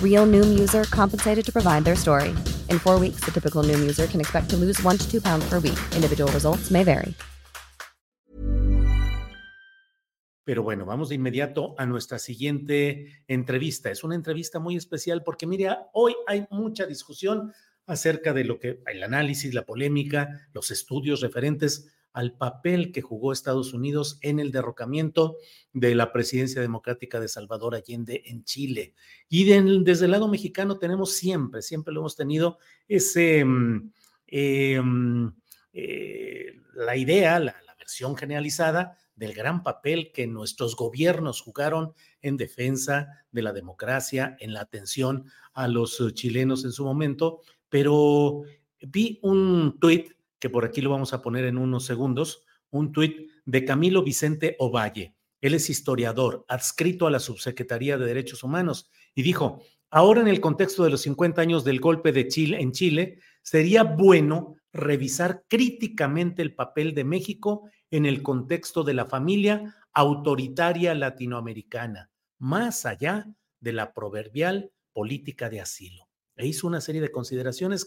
Real Noom user compensated to provide their story. In four weeks, the typical Noom user can expect to lose one to two pounds per week. Individual results may vary. Pero bueno, vamos de inmediato a nuestra siguiente entrevista. Es una entrevista muy especial porque, mira, hoy hay mucha discusión acerca de lo que el análisis, la polémica, los estudios referentes al papel que jugó Estados Unidos en el derrocamiento de la presidencia democrática de Salvador Allende en Chile. Y desde el lado mexicano tenemos siempre, siempre lo hemos tenido, ese, mm, mm, eh, la idea, la, la versión generalizada del gran papel que nuestros gobiernos jugaron en defensa de la democracia, en la atención a los eh, chilenos en su momento, pero vi un tuit que por aquí lo vamos a poner en unos segundos, un tuit de Camilo Vicente Ovalle. Él es historiador, adscrito a la Subsecretaría de Derechos Humanos, y dijo, ahora en el contexto de los 50 años del golpe de Chile en Chile, sería bueno revisar críticamente el papel de México en el contexto de la familia autoritaria latinoamericana, más allá de la proverbial política de asilo. E hizo una serie de consideraciones.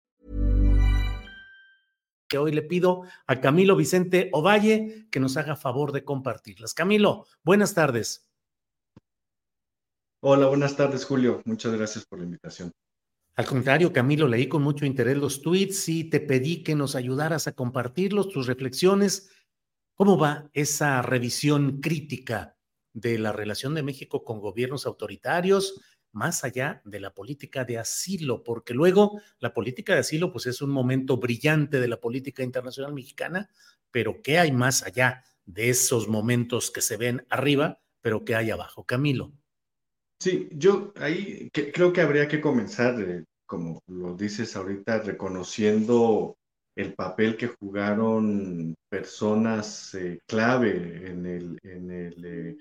Que hoy le pido a Camilo Vicente Ovalle que nos haga favor de compartirlas. Camilo, buenas tardes. Hola, buenas tardes, Julio. Muchas gracias por la invitación. Al contrario, Camilo, leí con mucho interés los tweets y te pedí que nos ayudaras a compartirlos, tus reflexiones. ¿Cómo va esa revisión crítica de la relación de México con gobiernos autoritarios, más allá de la política de asilo? Porque luego la política de asilo, pues es un momento brillante de la política internacional mexicana, pero ¿qué hay más allá de esos momentos que se ven arriba, pero qué hay abajo? Camilo. Sí, yo ahí creo que habría que comenzar, eh, como lo dices ahorita, reconociendo el papel que jugaron personas eh, clave en el, en el, eh,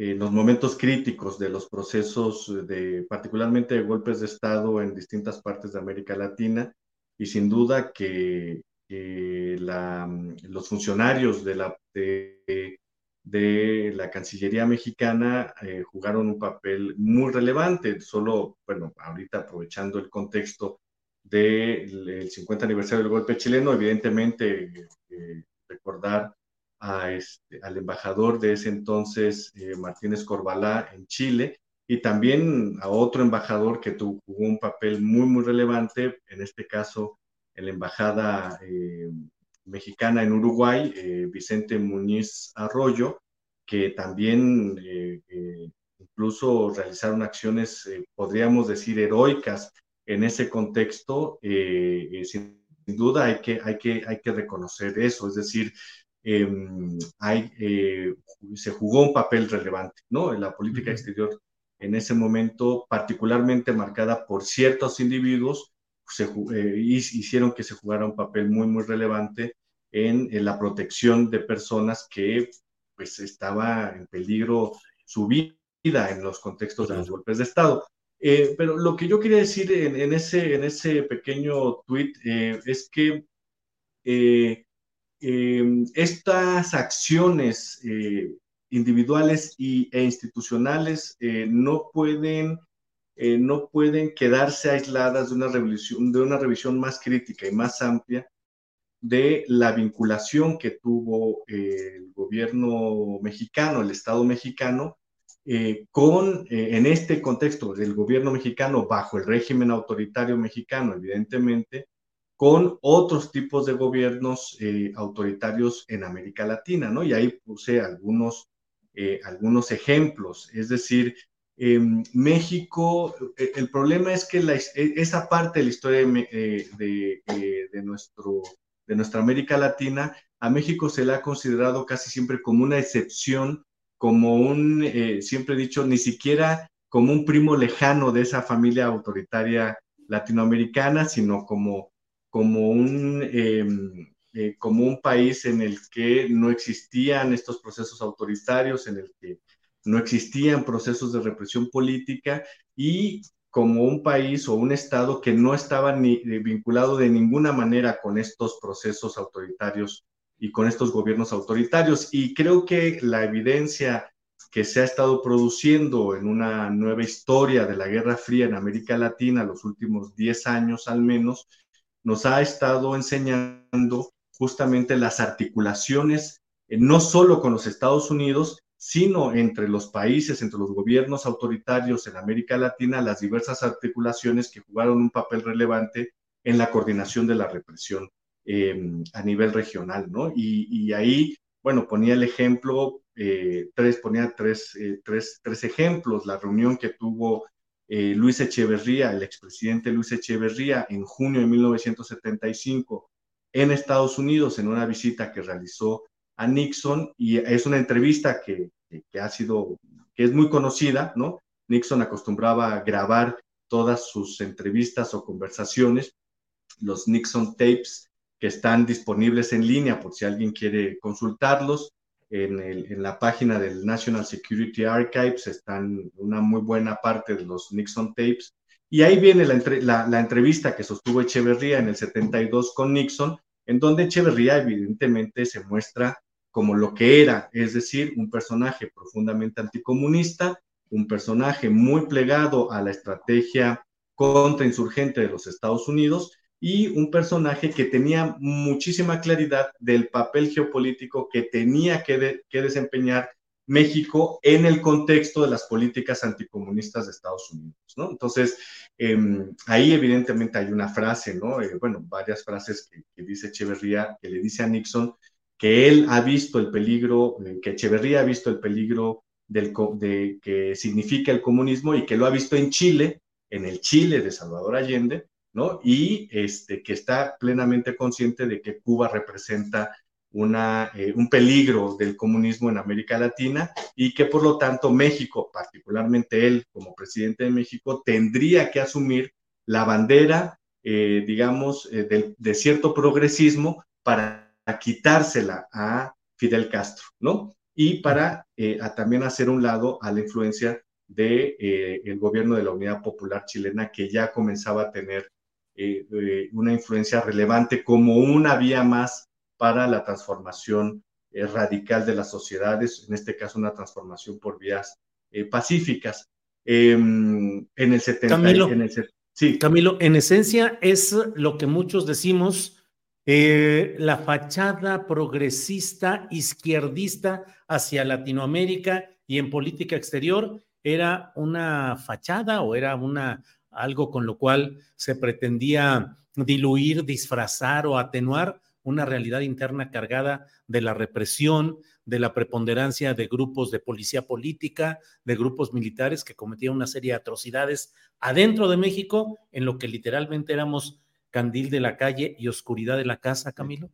en los momentos críticos de los procesos de, particularmente de golpes de Estado en distintas partes de América Latina, y sin duda que, que la- los funcionarios de la, de, de la Cancillería mexicana eh, jugaron un papel muy relevante. Solo, bueno, ahorita aprovechando el contexto del el 50 aniversario del golpe chileno, evidentemente eh, recordar este, al embajador de ese entonces, eh, Martínez Corbalá, en Chile, y también a otro embajador que tuvo, un papel muy, muy relevante, en este caso en la embajada eh, mexicana en Uruguay, eh, Vicente Muñiz Arroyo, que también incluso realizaron acciones, podríamos decir, heroicas en ese contexto. sin duda hay que, hay, que, hay que reconocer eso, es decir, Em, hay, eh, se jugó un papel relevante, ¿no? En la política exterior en ese momento, particularmente marcada por ciertos individuos, se, eh, hicieron que se jugara un papel muy, muy relevante en, la protección de personas que pues estaba en peligro su vida en los contextos de los golpes de Estado. Eh, pero lo que yo quería decir en, ese, en ese pequeño tweet es que Em, estas acciones eh, individuales y, e institucionales eh, no, pueden, eh, no pueden quedarse aisladas de una, revisión, de una revisión más crítica y más amplia de la vinculación que tuvo el gobierno mexicano, el Estado mexicano, con, en este contexto del gobierno mexicano bajo el régimen autoritario mexicano, evidentemente, con otros tipos de gobiernos eh, autoritarios en América Latina, ¿no? Y ahí puse algunos, eh, algunos ejemplos, es decir, em, México, eh, el problema es que esa parte de la historia de, de, nuestro, de nuestra América Latina, a México se le ha considerado casi siempre como una excepción, como un, siempre he dicho, ni siquiera como un primo lejano de esa familia autoritaria latinoamericana, sino como como un, em, eh, como un país en el que no existían estos procesos autoritarios, en el que no existían procesos de represión política y como un país o un estado que no estaba ni, eh, vinculado de ninguna manera con estos procesos autoritarios y con estos gobiernos autoritarios. Y creo que la evidencia que se ha estado produciendo en una nueva historia de la Guerra Fría en América Latina, los últimos 10 años al menos, nos ha estado enseñando justamente las articulaciones, eh, no solo con los Estados Unidos, sino entre los países, entre los gobiernos autoritarios en América Latina, las diversas articulaciones que jugaron un papel relevante en la coordinación de la represión em, a nivel regional, ¿no? Y, ahí, bueno, ponía el ejemplo, eh, tres, ponía tres, eh, tres, tres ejemplos, la reunión que tuvo eh, Luis Echeverría, el expresidente Luis Echeverría, en junio de 1975 en Estados Unidos en una visita que realizó a Nixon y es una entrevista que, ha sido, que es muy conocida, ¿no? Nixon acostumbraba a grabar todas sus entrevistas o conversaciones, los Nixon tapes que están disponibles en línea por si alguien quiere consultarlos en, la página del National Security Archives están una muy buena parte de los Nixon tapes. Y ahí viene la, la, entrevista que sostuvo Echeverría en el 72 con Nixon, en donde Echeverría evidentemente se muestra como lo que era, es decir, un personaje profundamente anticomunista, un personaje muy plegado a la estrategia contrainsurgente de los Estados Unidos y un personaje que tenía muchísima claridad del papel geopolítico que tenía que, desempeñar México en el contexto de las políticas anticomunistas de Estados Unidos, ¿no? Entonces, em, ahí evidentemente hay una frase, ¿no? Eh, bueno, varias frases que, dice Echeverría, que le dice a Nixon que él ha visto el peligro, eh, que Echeverría ha visto el peligro del, de, que significa el comunismo y que lo ha visto en Chile, en el Chile de Salvador Allende, y este, que está plenamente consciente de que Cuba representa una, eh, un peligro del comunismo en América Latina y que por lo tanto México, particularmente él como presidente de México, tendría que asumir la bandera, eh, digamos, eh, de, cierto progresismo para quitársela a Fidel Castro, ¿no? Y para también hacer un lado a la influencia del de, el gobierno de la Unidad Popular Chilena que ya comenzaba a tener eh, una influencia relevante como una vía más para la transformación eh, radical de las sociedades, en este caso una transformación por vías eh, pacíficas. Em, en el 70... Camilo, sí. Camilo, en esencia es lo que muchos decimos la fachada progresista izquierdista hacia Latinoamérica y en política exterior era una fachada o era una algo con lo cual se pretendía diluir, disfrazar o atenuar una realidad interna cargada de la represión, de la preponderancia de grupos de policía política, de grupos militares que cometían una serie de atrocidades adentro de México, en lo que literalmente éramos candil de la calle y oscuridad de la casa, Camilo?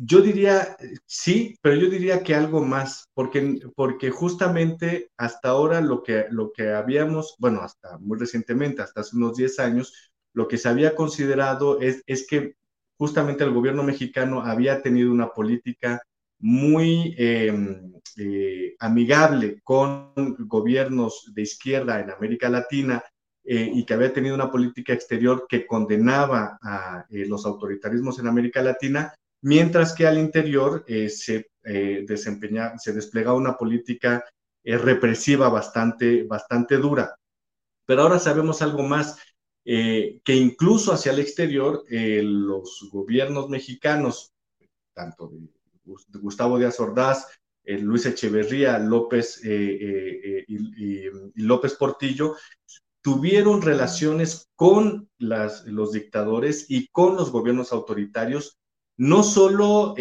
Yo diría sí, pero yo diría que algo más, porque, porque justamente hasta ahora lo que, lo que habíamos, bueno, hasta muy recientemente, hasta hace unos 10 años, lo que se había considerado es, es que justamente el gobierno mexicano había tenido una política muy em, eh, amigable con gobiernos de izquierda en América Latina eh, y que había tenido una política exterior que condenaba a eh, los autoritarismos en América Latina, mientras que al interior se desempeña, se desplegaba una política represiva bastante, bastante dura. Pero ahora sabemos algo más, que incluso hacia el exterior los gobiernos mexicanos, tanto de Gustavo Díaz Ordaz, eh, Luis Echeverría, López eh, eh, y, López Portillo, tuvieron relaciones con los dictadores y con los gobiernos autoritarios, no solo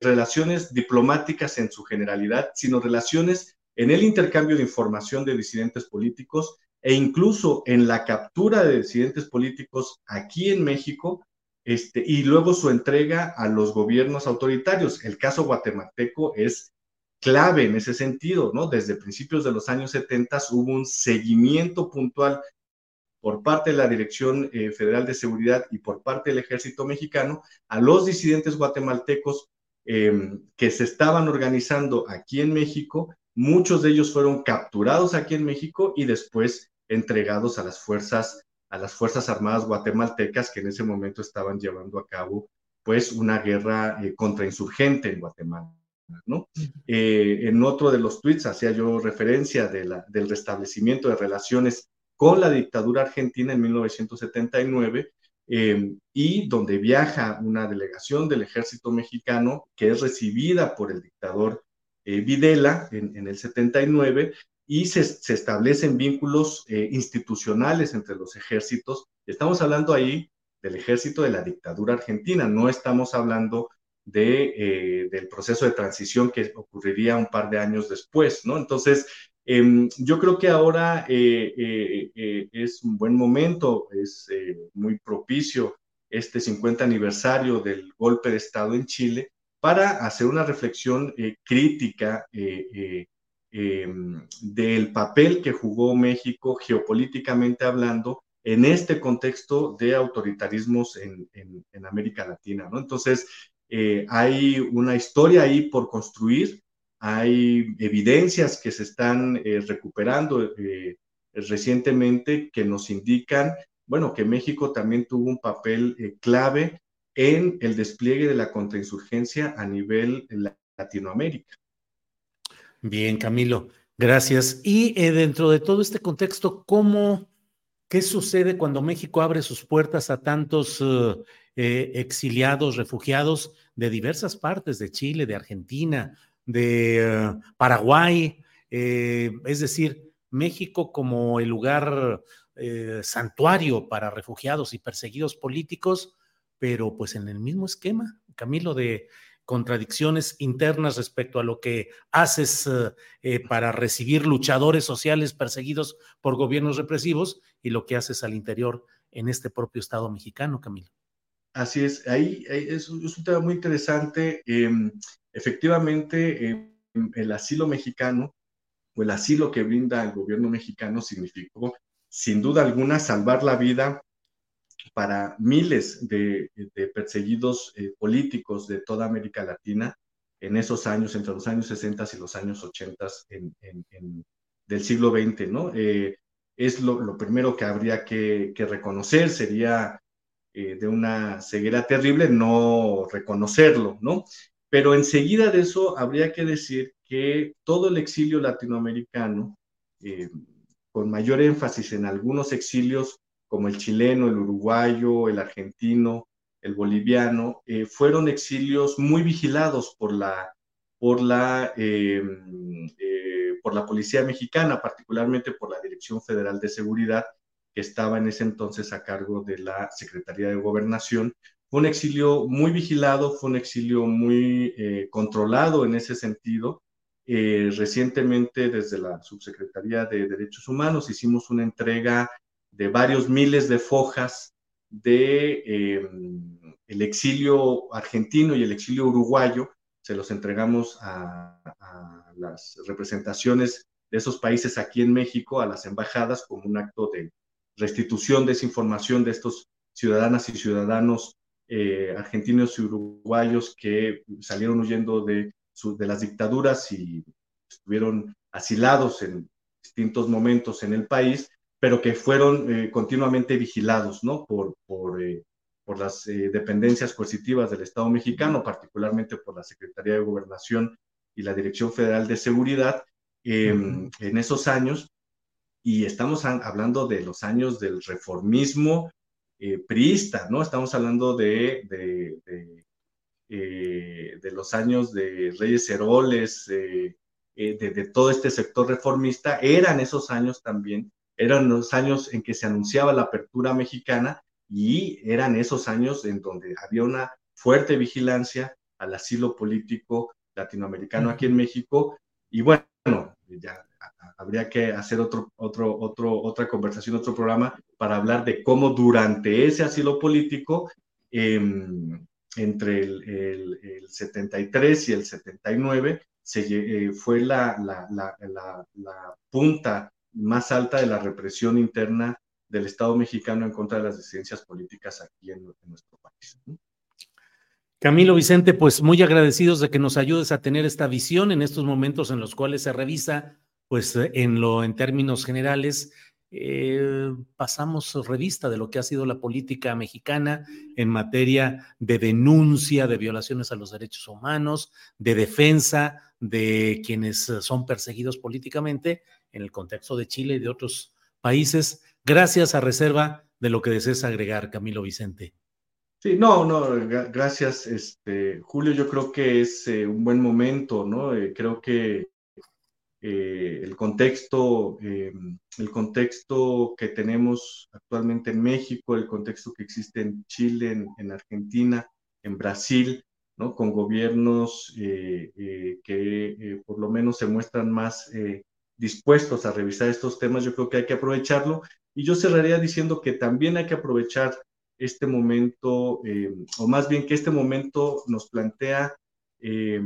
relaciones diplomáticas en su generalidad, sino relaciones en el intercambio de información de disidentes políticos e incluso en la captura de disidentes políticos aquí en México este, y luego su entrega a los gobiernos autoritarios. El caso guatemalteco es clave en ese sentido, ¿no? Desde principios de los años 70 hubo un seguimiento puntual por parte de la Dirección eh, Federal de Seguridad y por parte del Ejército Mexicano a los disidentes guatemaltecos em, que se estaban organizando aquí en México. Muchos de ellos fueron capturados aquí en México y después entregados a las fuerzas a las Fuerzas Armadas guatemaltecas que en ese momento estaban llevando a cabo pues una guerra eh, contrainsurgente en Guatemala. ¿no? Eh, en otro de los tweets hacía yo referencia de la, del restablecimiento de relaciones con la dictadura argentina en 1979 eh, y donde viaja una delegación del ejército mexicano que es recibida por el dictador Videla en, el 79 y se, establecen vínculos eh, institucionales entre los ejércitos. Estamos hablando ahí del ejército de la dictadura argentina, no estamos hablando eh, del proceso de transición que ocurriría un par de años después, ¿no? Entonces, em, yo creo que ahora eh, es un buen momento, es muy propicio este 50 aniversario del golpe de Estado en Chile para hacer una reflexión crítica Em, del papel que jugó México geopolíticamente hablando en este contexto de autoritarismos en, América Latina. Entonces, eh, hay una historia ahí por construir, hay evidencias que se están eh, recuperando eh, recientemente que nos indican, bueno, que México también tuvo un papel clave en el despliegue de la contrainsurgencia a nivel Latinoamérica. Bien, Camilo, gracias. Y eh, dentro de todo este contexto, ¿cómo, qué sucede cuando México abre sus puertas a tantos eh, eh, exiliados, refugiados de diversas partes, de Chile, de Argentina, de Paraguay? es decir, México como el lugar santuario para refugiados y perseguidos políticos, pero pues en el mismo esquema, Camilo, de contradicciones internas respecto a lo que haces eh, eh, para recibir luchadores sociales perseguidos por gobiernos represivos y lo que haces al interior en este propio Estado mexicano, Camilo. Así es, ahí, es, un tema muy interesante. Em, efectivamente, em, el asilo mexicano o el asilo que brinda el gobierno mexicano significó, sin duda alguna, salvar la vida para miles de, perseguidos eh, políticos de toda América Latina en esos años, entre los años 60 y los años 80 del siglo XX, ¿no? Eh, es lo, primero que habría que, reconocer, sería eh, de una ceguera terrible no reconocerlo, ¿no? Pero enseguida de eso habría que decir que todo el exilio latinoamericano, con mayor énfasis en algunos exilios como el chileno, el uruguayo, el argentino, el boliviano, eh, fueron exilios muy vigilados por la, por la, em, eh, por la policía mexicana, particularmente por la Dirección Federal de Seguridad, que estaba en ese entonces a cargo de la Secretaría de Gobernación. Fue un exilio muy vigilado, fue un exilio muy eh, controlado en ese sentido. recientemente, desde la Subsecretaría de Derechos Humanos, hicimos una entrega de varios miles de fojas de em, el exilio argentino y el exilio uruguayo, se los entregamos a, las representaciones de esos países aquí en México, a las embajadas, como un acto de restitución de esa información de estos ciudadanas y ciudadanos eh, argentinos y uruguayos que salieron huyendo de, de las dictaduras y estuvieron asilados en distintos momentos en el país pero que fueron eh, continuamente vigilados ¿no? por, por, eh, por las eh, dependencias coercitivas del Estado mexicano, particularmente por la Secretaría de Gobernación y la Dirección Federal de Seguridad em, en esos años. Y estamos hablando de los años del reformismo priista, ¿no? Estamos hablando de, de, de, los años de Reyes Heroles, de, de todo este sector reformista. Eran esos años también eran los años en que se anunciaba la apertura mexicana y eran esos años en donde había una fuerte vigilancia al asilo político latinoamericano aquí en México. Y bueno, ya habría que hacer otro, otro, otro, otra conversación, otro programa para hablar de cómo durante ese asilo político, em, entre el, el, 73 y el 79, se, eh, fue la, la, la, la punta más alta de la represión interna del Estado mexicano en contra de las disidencias políticas aquí en, nuestro país. Camilo Vicente, pues muy agradecidos de que nos ayudes a tener esta visión en estos momentos en los cuales se revisa, pues en lo en términos generales, eh, pasamos revista de lo que ha sido la política mexicana en materia de denuncia de violaciones a los derechos humanos, de defensa de quienes son perseguidos políticamente en el contexto de Chile y de otros países. Gracias a reserva de lo que desees agregar, Camilo Vicente. Sí, no, no, gracias, este, Julio. Yo creo que es eh, un buen momento, ¿no? Eh, creo que eh, el contexto, el contexto que tenemos actualmente en México, el contexto que existe en Chile, en Argentina, en Brasil, ¿no? Con gobiernos que por lo menos se muestran más dispuestos a revisar estos temas, yo creo que hay que aprovecharlo. Y yo cerraría diciendo que también hay que aprovechar este momento, eh, o más bien que este momento nos plantea eh,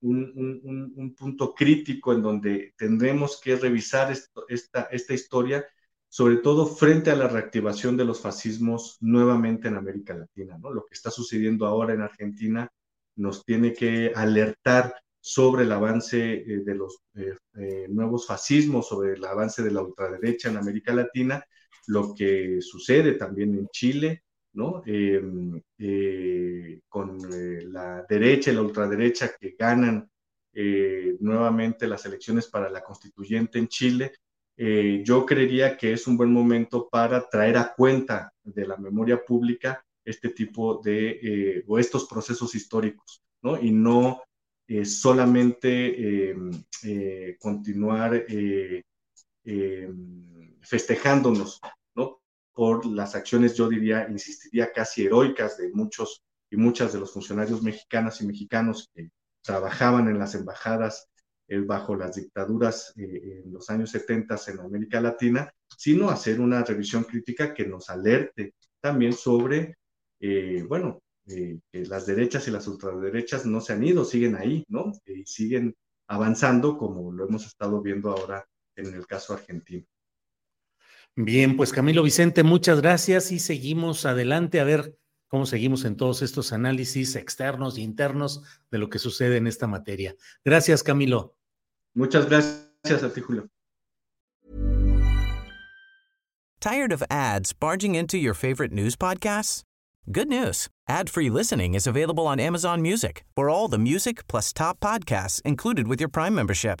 un, punto crítico en donde tendremos que revisar esta, esta historia, sobre todo frente a la reactivación de los fascismos nuevamente en América Latina. Lo que está sucediendo ahora en Argentina nos tiene que alertar sobre el avance eh, de los nuevos fascismos, sobre el avance de la ultraderecha en América Latina, lo que sucede también en Chile, ¿no? Em, con la derecha y la ultraderecha que ganan nuevamente las elecciones para la constituyente en Chile, yo creería que es un buen momento para traer a cuenta de la memoria pública este tipo de, o estos procesos históricos, ¿no? Y no eh, solamente eh, eh, continuar festejándonos, ¿no? Por las acciones, yo diría, insistiría casi heroicas de muchos y muchas de los funcionarios mexicanas y mexicanos que trabajaban en las embajadas bajo las dictaduras en los años 70 en América Latina, sino hacer una revisión crítica que nos alerte también sobre, bueno, eh, que las derechas y las ultraderechas no se han ido, siguen ahí, ¿no? Y siguen avanzando como lo hemos estado viendo ahora en el caso argentino. Bien, pues Camilo Vicente, muchas gracias y seguimos adelante a ver cómo seguimos en todos estos análisis externos e internos de lo que sucede en esta materia. Gracias, Camilo. Muchas gracias a ti, Julio. Tired of ads barging into your favorite news podcasts? Good news. Ad-free listening is available on Amazon Music for all the music plus top podcasts included with your Prime membership.